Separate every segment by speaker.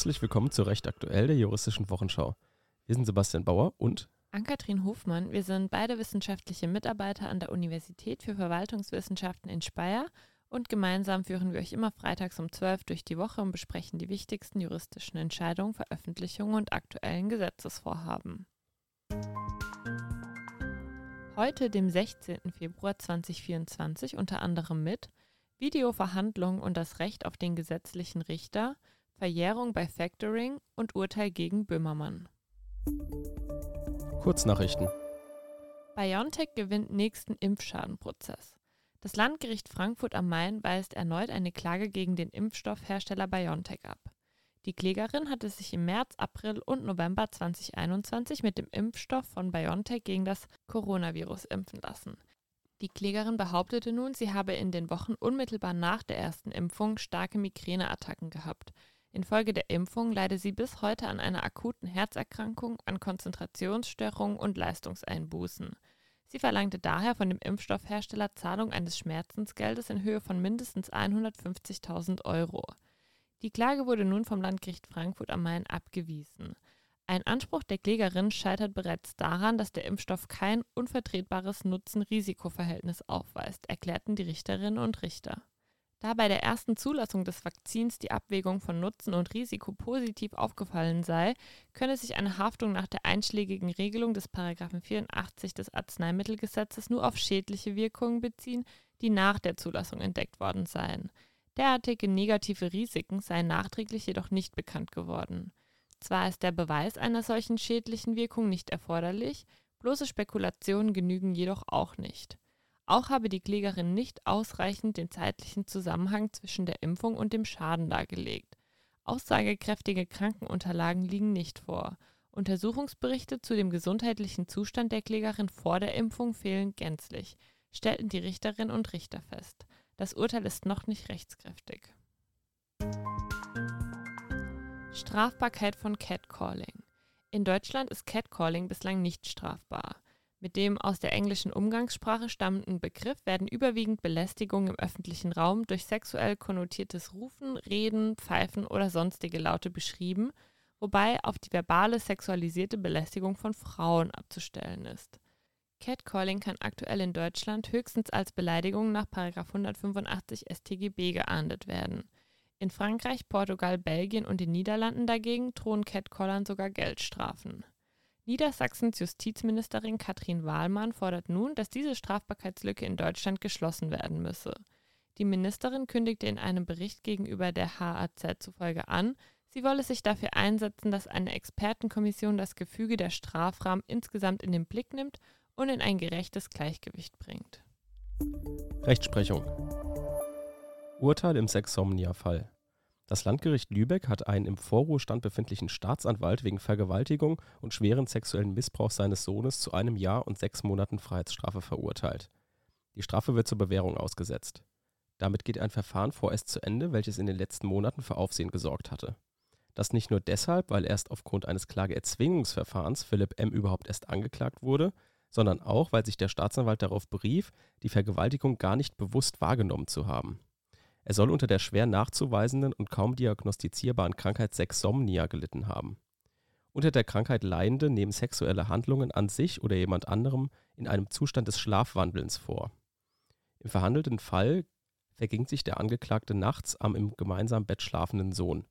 Speaker 1: Herzlich willkommen zu Recht Aktuell der juristischen Wochenschau. Wir sind Sebastian Bauer und
Speaker 2: Ann-Kathrin Hofmann. Wir sind beide wissenschaftliche Mitarbeiter an der Universität für Verwaltungswissenschaften in Speyer und gemeinsam führen wir euch immer freitags um 12 durch die Woche und besprechen die wichtigsten juristischen Entscheidungen, Veröffentlichungen und aktuellen Gesetzesvorhaben. Heute, dem 16. Februar 2024, unter anderem mit Videoverhandlungen und das Recht auf den gesetzlichen Richter, Verjährung bei Factoring und Urteil gegen Böhmermann.
Speaker 1: Kurznachrichten.
Speaker 2: BioNTech gewinnt nächsten Impfschadenprozess. Das Landgericht Frankfurt am Main weist erneut eine Klage gegen den Impfstoffhersteller BioNTech ab. Die Klägerin hatte sich im März, April und November 2021 mit dem Impfstoff von BioNTech gegen das Coronavirus impfen lassen. Die Klägerin behauptete nun, sie habe in den Wochen unmittelbar nach der ersten Impfung starke Migräneattacken gehabt. Infolge der Impfung leide sie bis heute an einer akuten Herzerkrankung, an Konzentrationsstörungen und Leistungseinbußen. Sie verlangte daher von dem Impfstoffhersteller Zahlung eines Schmerzensgeldes in Höhe von mindestens 150.000 Euro. Die Klage wurde nun vom Landgericht Frankfurt am Main abgewiesen. Ein Anspruch der Klägerin scheitert bereits daran, dass der Impfstoff kein unvertretbares Nutzen-Risiko-Verhältnis aufweist, erklärten die Richterinnen und Richter. Da bei der ersten Zulassung des Vakzins die Abwägung von Nutzen und Risiko positiv aufgefallen sei, könne sich eine Haftung nach der einschlägigen Regelung des 84 des Arzneimittelgesetzes nur auf schädliche Wirkungen beziehen, die nach der Zulassung entdeckt worden seien. Derartige negative Risiken seien nachträglich jedoch nicht bekannt geworden. Zwar ist der Beweis einer solchen schädlichen Wirkung nicht erforderlich, bloße Spekulationen genügen jedoch auch nicht. Auch habe die Klägerin nicht ausreichend den zeitlichen Zusammenhang zwischen der Impfung und dem Schaden dargelegt. Aussagekräftige Krankenunterlagen liegen nicht vor. Untersuchungsberichte zu dem gesundheitlichen Zustand der Klägerin vor der Impfung fehlen gänzlich, stellten die Richterinnen und Richter fest. Das Urteil ist noch nicht rechtskräftig. Strafbarkeit von Catcalling. In Deutschland ist Catcalling bislang nicht strafbar. Mit dem aus der englischen Umgangssprache stammenden Begriff werden überwiegend Belästigungen im öffentlichen Raum durch sexuell konnotiertes Rufen, Reden, Pfeifen oder sonstige Laute beschrieben, wobei auf die verbale sexualisierte Belästigung von Frauen abzustellen ist. Catcalling kann aktuell in Deutschland höchstens als Beleidigung nach 185 StGB geahndet werden. In Frankreich, Portugal, Belgien und den Niederlanden dagegen drohen Catcallern sogar Geldstrafen. Niedersachsens Justizministerin Katrin Wahlmann fordert nun, dass diese Strafbarkeitslücke in Deutschland geschlossen werden müsse. Die Ministerin kündigte in einem Bericht gegenüber der HAZ zufolge an, sie wolle sich dafür einsetzen, dass eine Expertenkommission das Gefüge der Strafrahmen insgesamt in den Blick nimmt und in ein gerechtes Gleichgewicht bringt.
Speaker 1: Rechtsprechung. Urteil im Sexsomnia-Fall. Das Landgericht Lübeck hat einen im Vorruhestand befindlichen Staatsanwalt wegen Vergewaltigung und schweren sexuellen Missbrauchs seines Sohnes zu einem Jahr und sechs Monaten Freiheitsstrafe verurteilt. Die Strafe wird zur Bewährung ausgesetzt. Damit geht ein Verfahren vorerst zu Ende, welches in den letzten Monaten für Aufsehen gesorgt hatte. Das nicht nur deshalb, weil erst aufgrund eines Klageerzwingungsverfahrens Philipp M. überhaupt erst angeklagt wurde, sondern auch, weil sich der Staatsanwalt darauf berief, die Vergewaltigung gar nicht bewusst wahrgenommen zu haben. Er soll unter der schwer nachzuweisenden und kaum diagnostizierbaren Krankheit Sexsomnia gelitten haben. Unter der Krankheit Leidende nehmen sexuelle Handlungen an sich oder jemand anderem in einem Zustand des Schlafwandelns vor. Im verhandelten Fall verging sich der Angeklagte nachts am im gemeinsamen Bett schlafenden Sohn.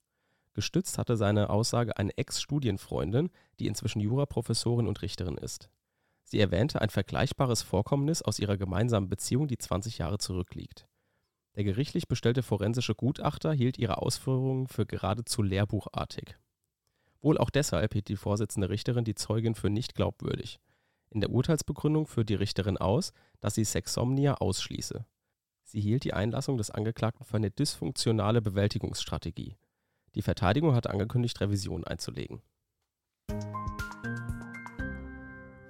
Speaker 1: Gestützt hatte seine Aussage eine Ex-Studienfreundin, die inzwischen Juraprofessorin und Richterin ist. Sie erwähnte ein vergleichbares Vorkommnis aus ihrer gemeinsamen Beziehung, die 20 Jahre zurückliegt. Der gerichtlich bestellte forensische Gutachter hielt ihre Ausführungen für geradezu lehrbuchartig. Wohl auch deshalb hielt die Vorsitzende Richterin die Zeugin für nicht glaubwürdig. In der Urteilsbegründung führt die Richterin aus, dass sie Sexsomnia ausschließe. Sie hielt die Einlassung des Angeklagten für eine dysfunktionale Bewältigungsstrategie. Die Verteidigung hatte angekündigt, Revision einzulegen.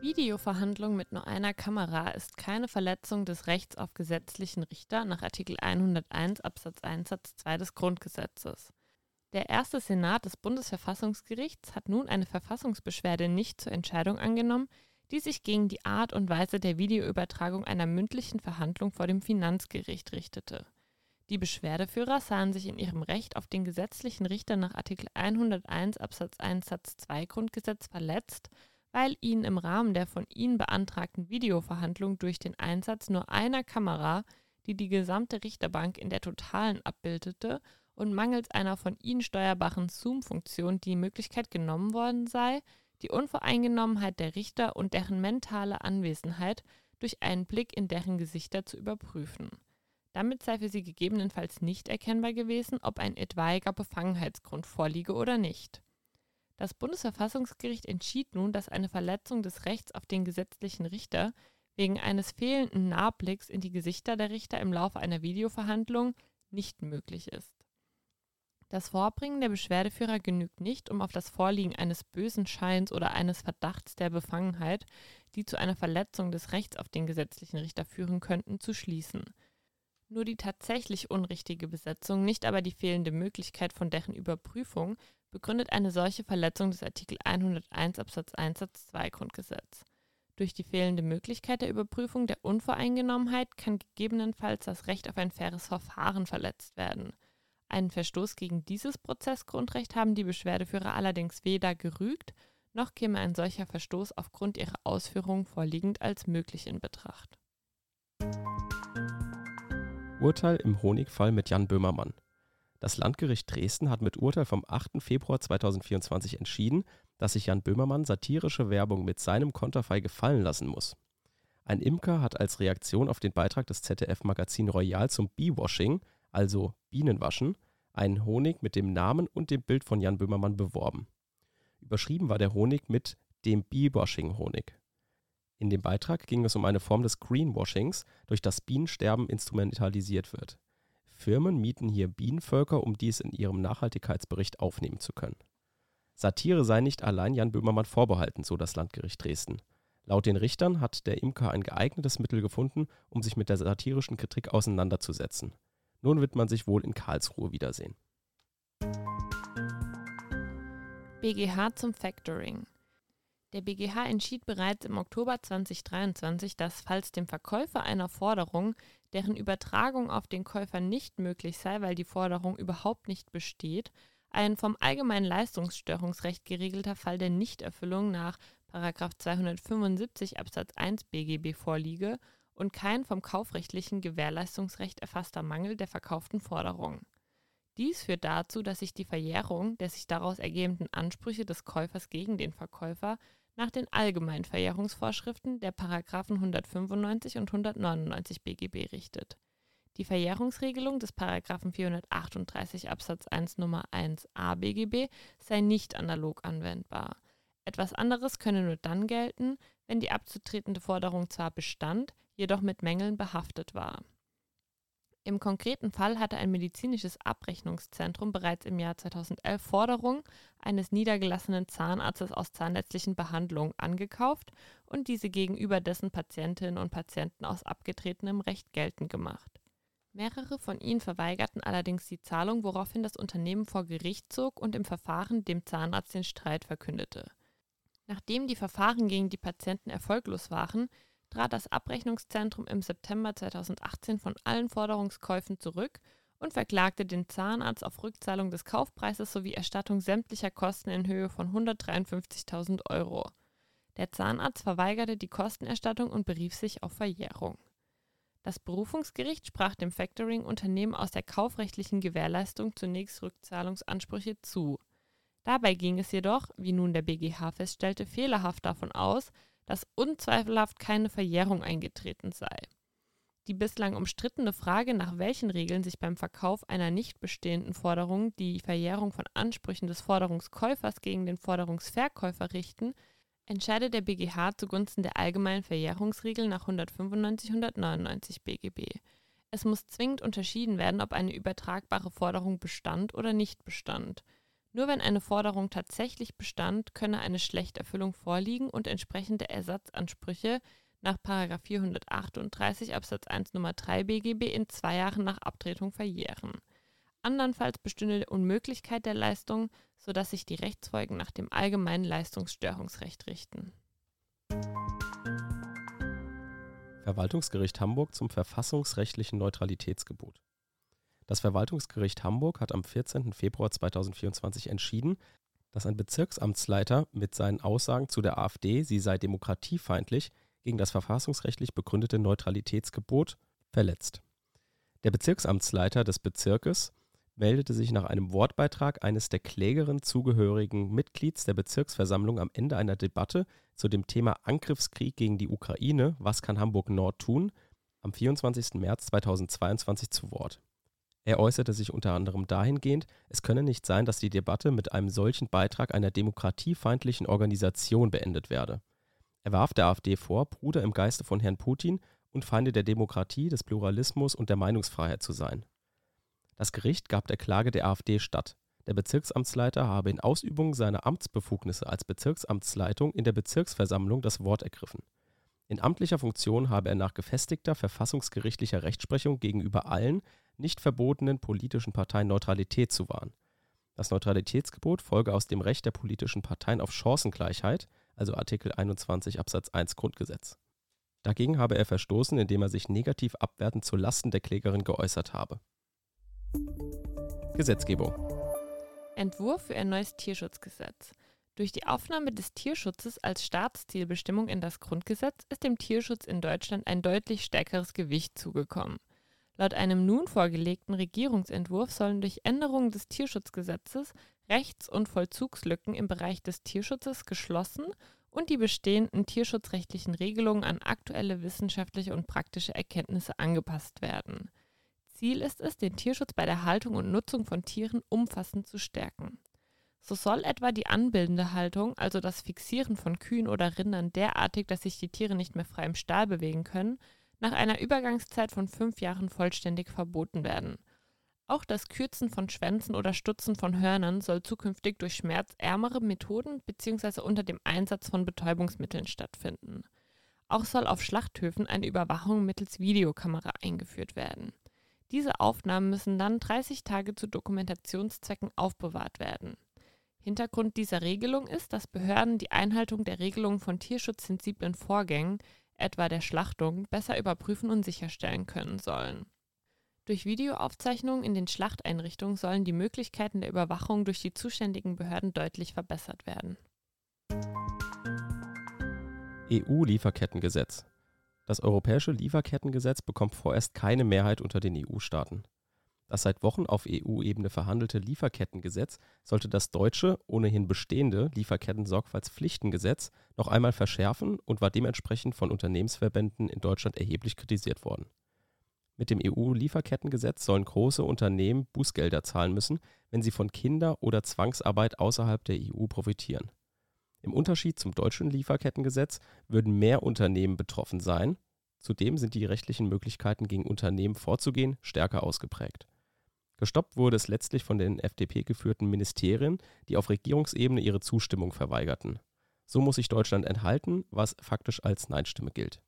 Speaker 2: Videoverhandlung mit nur einer Kamera ist keine Verletzung des Rechts auf gesetzlichen Richter nach Artikel 101 Absatz 1 Satz 2 des Grundgesetzes. Der erste Senat des Bundesverfassungsgerichts hat nun eine Verfassungsbeschwerde nicht zur Entscheidung angenommen, die sich gegen die Art und Weise der Videoübertragung einer mündlichen Verhandlung vor dem Finanzgericht richtete. Die Beschwerdeführer sahen sich in ihrem Recht auf den gesetzlichen Richter nach Artikel 101 Absatz 1 Satz 2 Grundgesetz verletzt, weil ihnen im Rahmen der von ihnen beantragten Videoverhandlung durch den Einsatz nur einer Kamera, die die gesamte Richterbank in der totalen abbildete, und mangels einer von ihnen steuerbaren Zoom-Funktion die Möglichkeit genommen worden sei, die Unvoreingenommenheit der Richter und deren mentale Anwesenheit durch einen Blick in deren Gesichter zu überprüfen. Damit sei für sie gegebenenfalls nicht erkennbar gewesen, ob ein etwaiger Befangenheitsgrund vorliege oder nicht. Das Bundesverfassungsgericht entschied nun, dass eine Verletzung des Rechts auf den gesetzlichen Richter wegen eines fehlenden Nahblicks in die Gesichter der Richter im Laufe einer Videoverhandlung nicht möglich ist. Das Vorbringen der Beschwerdeführer genügt nicht, um auf das Vorliegen eines bösen Scheins oder eines Verdachts der Befangenheit, die zu einer Verletzung des Rechts auf den gesetzlichen Richter führen könnten, zu schließen. Nur die tatsächlich unrichtige Besetzung, nicht aber die fehlende Möglichkeit von deren Überprüfung, begründet eine solche Verletzung des Artikel 101 Absatz 1 Satz 2 Grundgesetz. Durch die fehlende Möglichkeit der Überprüfung der Unvoreingenommenheit kann gegebenenfalls das Recht auf ein faires Verfahren verletzt werden. Einen Verstoß gegen dieses Prozessgrundrecht haben die Beschwerdeführer allerdings weder gerügt, noch käme ein solcher Verstoß aufgrund ihrer Ausführungen vorliegend als möglich in Betracht.
Speaker 1: Urteil im Honigfall mit Jan Böhmermann. Das Landgericht Dresden hat mit Urteil vom 8. Februar 2024 entschieden, dass sich Jan Böhmermann satirische Werbung mit seinem Konterfei gefallen lassen muss. Ein Imker hat als Reaktion auf den Beitrag des ZDF-Magazin Royal zum Bee-Washing, also Bienenwaschen, einen Honig mit dem Namen und dem Bild von Jan Böhmermann beworben. Überschrieben war der Honig mit dem Bee-Washing-Honig. In dem Beitrag ging es um eine Form des Greenwashings, durch das Bienensterben instrumentalisiert wird. Firmen mieten hier Bienenvölker, um dies in ihrem Nachhaltigkeitsbericht aufnehmen zu können. Satire sei nicht allein Jan Böhmermann vorbehalten, so das Landgericht Dresden. Laut den Richtern hat der Imker ein geeignetes Mittel gefunden, um sich mit der satirischen Kritik auseinanderzusetzen. Nun wird man sich wohl in Karlsruhe wiedersehen.
Speaker 2: BGH zum Factoring. Der BGH entschied bereits im Oktober 2023, dass falls dem Verkäufer einer Forderung, deren Übertragung auf den Käufer nicht möglich sei, weil die Forderung überhaupt nicht besteht, ein vom allgemeinen Leistungsstörungsrecht geregelter Fall der Nichterfüllung nach 275 Absatz 1 BGB vorliege und kein vom kaufrechtlichen Gewährleistungsrecht erfasster Mangel der verkauften Forderung. Dies führt dazu, dass sich die Verjährung der sich daraus ergebenden Ansprüche des Käufers gegen den Verkäufer nach den allgemeinen Verjährungsvorschriften der Paragraphen 195 und 199 BGB richtet. Die Verjährungsregelung des Paragraphen 438 Absatz 1 Nummer 1a BGB sei nicht analog anwendbar. Etwas anderes könne nur dann gelten, wenn die abzutretende Forderung zwar bestand, jedoch mit Mängeln behaftet war. Im konkreten Fall hatte ein medizinisches Abrechnungszentrum bereits im Jahr 2011 Forderungen eines niedergelassenen Zahnarztes aus zahnärztlichen Behandlungen angekauft und diese gegenüber dessen Patientinnen und Patienten aus abgetretenem Recht geltend gemacht. Mehrere von ihnen verweigerten allerdings die Zahlung, woraufhin das Unternehmen vor Gericht zog und im Verfahren dem Zahnarzt den Streit verkündete. Nachdem die Verfahren gegen die Patienten erfolglos waren, trat das Abrechnungszentrum im September 2018 von allen Forderungskäufen zurück und verklagte den Zahnarzt auf Rückzahlung des Kaufpreises sowie Erstattung sämtlicher Kosten in Höhe von 153.000 Euro. Der Zahnarzt verweigerte die Kostenerstattung und berief sich auf Verjährung. Das Berufungsgericht sprach dem Factoring-Unternehmen aus der kaufrechtlichen Gewährleistung zunächst Rückzahlungsansprüche zu. Dabei ging es jedoch, wie nun der BGH feststellte, fehlerhaft davon aus, dass unzweifelhaft keine Verjährung eingetreten sei. Die bislang umstrittene Frage, nach welchen Regeln sich beim Verkauf einer nicht bestehenden Forderung die Verjährung von Ansprüchen des Forderungskäufers gegen den Forderungsverkäufer richten, entscheidet der BGH zugunsten der allgemeinen Verjährungsregel nach 195-199 BGB. Es muss zwingend unterschieden werden, ob eine übertragbare Forderung bestand oder nicht bestand. Nur wenn eine Forderung tatsächlich bestand, könne eine Schlechterfüllung vorliegen und entsprechende Ersatzansprüche nach 438 Absatz 1 Nummer 3 BGB in zwei Jahren nach Abtretung verjähren. Andernfalls bestünde Unmöglichkeit der Leistung, sodass sich die Rechtsfolgen nach dem allgemeinen Leistungsstörungsrecht richten.
Speaker 1: Verwaltungsgericht Hamburg zum verfassungsrechtlichen Neutralitätsgebot. Das Verwaltungsgericht Hamburg hat am 14. Februar 2024 entschieden, dass ein Bezirksamtsleiter mit seinen Aussagen zu der AfD, sie sei demokratiefeindlich, gegen das verfassungsrechtlich begründete Neutralitätsgebot verletzt. Der Bezirksamtsleiter des Bezirkes meldete sich nach einem Wortbeitrag eines der Klägerin zugehörigen Mitglieds der Bezirksversammlung am Ende einer Debatte zu dem Thema Angriffskrieg gegen die Ukraine, was kann Hamburg Nord tun, am 24. März 2022 zu Wort. Er äußerte sich unter anderem dahingehend, es könne nicht sein, dass die Debatte mit einem solchen Beitrag einer demokratiefeindlichen Organisation beendet werde. Er warf der AfD vor, Bruder im Geiste von Herrn Putin und Feinde der Demokratie, des Pluralismus und der Meinungsfreiheit zu sein. Das Gericht gab der Klage der AfD statt. Der Bezirksamtsleiter habe in Ausübung seiner Amtsbefugnisse als Bezirksamtsleitung in der Bezirksversammlung das Wort ergriffen. In amtlicher Funktion habe er nach gefestigter verfassungsgerichtlicher Rechtsprechung gegenüber allen nicht verbotenen politischen Parteien Neutralität zu wahren. Das Neutralitätsgebot folge aus dem Recht der politischen Parteien auf Chancengleichheit, also Artikel 21 Absatz 1 Grundgesetz. Dagegen habe er verstoßen, indem er sich negativ abwertend zu Lasten der Klägerin geäußert habe. Gesetzgebung.
Speaker 2: Entwurf für ein neues Tierschutzgesetz. Durch die Aufnahme des Tierschutzes als Staatszielbestimmung in das Grundgesetz ist dem Tierschutz in Deutschland ein deutlich stärkeres Gewicht zugekommen. Laut einem nun vorgelegten Regierungsentwurf sollen durch Änderungen des Tierschutzgesetzes Rechts- und Vollzugslücken im Bereich des Tierschutzes geschlossen und die bestehenden tierschutzrechtlichen Regelungen an aktuelle wissenschaftliche und praktische Erkenntnisse angepasst werden. Ziel ist es, den Tierschutz bei der Haltung und Nutzung von Tieren umfassend zu stärken. So soll etwa die anbildende Haltung, also das Fixieren von Kühen oder Rindern derartig, dass sich die Tiere nicht mehr frei im Stall bewegen können, nach einer Übergangszeit von fünf Jahren vollständig verboten werden. Auch das Kürzen von Schwänzen oder Stutzen von Hörnern soll zukünftig durch schmerzärmere Methoden bzw. unter dem Einsatz von Betäubungsmitteln stattfinden. Auch soll auf Schlachthöfen eine Überwachung mittels Videokamera eingeführt werden. Diese Aufnahmen müssen dann 30 Tage zu Dokumentationszwecken aufbewahrt werden. Hintergrund dieser Regelung ist, dass Behörden die Einhaltung der Regelungen von tierschutzsensiblen Vorgängen etwa der Schlachtung, besser überprüfen und sicherstellen können sollen. Durch Videoaufzeichnungen in den Schlachteinrichtungen sollen die Möglichkeiten der Überwachung durch die zuständigen Behörden deutlich verbessert werden.
Speaker 1: EU-Lieferkettengesetz. Das europäische Lieferkettengesetz bekommt vorerst keine Mehrheit unter den EU-Staaten. Das seit Wochen auf EU-Ebene verhandelte Lieferkettengesetz sollte das deutsche, ohnehin bestehende Lieferketten-Sorgfaltspflichtengesetz noch einmal verschärfen und war dementsprechend von Unternehmensverbänden in Deutschland erheblich kritisiert worden. Mit dem EU-Lieferkettengesetz sollen große Unternehmen Bußgelder zahlen müssen, wenn sie von Kinder- oder Zwangsarbeit außerhalb der EU profitieren. Im Unterschied zum deutschen Lieferkettengesetz würden mehr Unternehmen betroffen sein. Zudem sind die rechtlichen Möglichkeiten gegen Unternehmen vorzugehen stärker ausgeprägt. Gestoppt wurde es letztlich von den FDP geführten Ministerien, die auf Regierungsebene ihre Zustimmung verweigerten. So muss sich Deutschland enthalten, was faktisch als Nein-Stimme gilt.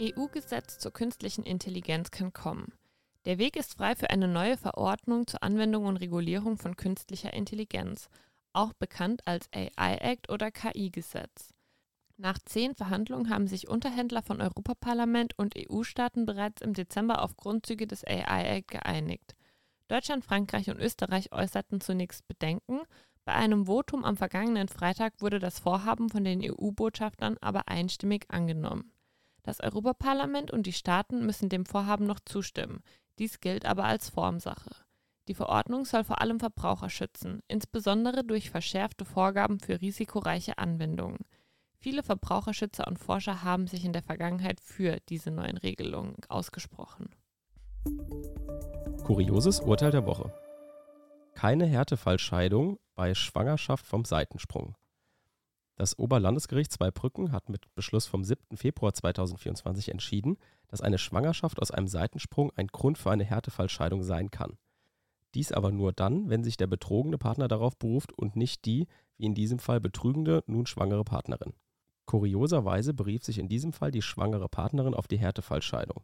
Speaker 2: EU-Gesetz zur künstlichen Intelligenz kann kommen. Der Weg ist frei für eine neue Verordnung zur Anwendung und Regulierung von künstlicher Intelligenz, auch bekannt als AI Act oder KI-Gesetz. Nach zehn Verhandlungen haben sich Unterhändler von Europaparlament und EU-Staaten bereits im Dezember auf Grundzüge des AI Act geeinigt. Deutschland, Frankreich und Österreich äußerten zunächst Bedenken. Bei einem Votum am vergangenen Freitag wurde das Vorhaben von den EU-Botschaftern aber einstimmig angenommen. Das Europaparlament und die Staaten müssen dem Vorhaben noch zustimmen. Dies gilt aber als Formsache. Die Verordnung soll vor allem Verbraucher schützen, insbesondere durch verschärfte Vorgaben für risikoreiche Anwendungen. Viele Verbraucherschützer und Forscher haben sich in der Vergangenheit für diese neuen Regelungen ausgesprochen.
Speaker 1: Kurioses Urteil der Woche. Keine Härtefallscheidung bei Schwangerschaft vom Seitensprung. Das Oberlandesgericht Zweibrücken hat mit Beschluss vom 7. Februar 2024 entschieden, dass eine Schwangerschaft aus einem Seitensprung ein Grund für eine Härtefallscheidung sein kann. Dies aber nur dann, wenn sich der betrogene Partner darauf beruft und nicht die, wie in diesem Fall betrügende, nun schwangere Partnerin. Kurioserweise berief sich in diesem Fall die schwangere Partnerin auf die Härtefallscheidung.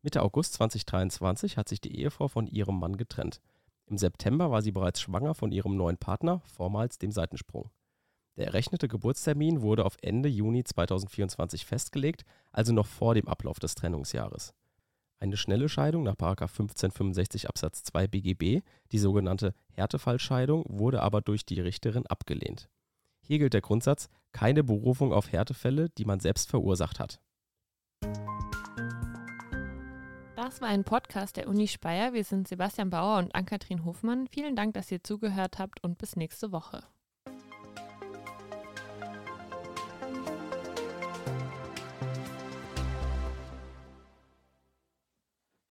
Speaker 1: Mitte August 2023 hat sich die Ehefrau von ihrem Mann getrennt. Im September war sie bereits schwanger von ihrem neuen Partner, vormals dem Seitensprung. Der errechnete Geburtstermin wurde auf Ende Juni 2024 festgelegt, also noch vor dem Ablauf des Trennungsjahres. Eine schnelle Scheidung nach 1565 Absatz 2 BGB, die sogenannte Härtefallscheidung, wurde aber durch die Richterin abgelehnt. Hier gilt der Grundsatz, keine Berufung auf Härtefälle, die man selbst verursacht hat.
Speaker 2: Das war ein Podcast der Uni Speyer. Wir sind Sebastian Bauer und Ann-Kathrin Hofmann. Vielen Dank, dass ihr zugehört habt und bis nächste Woche.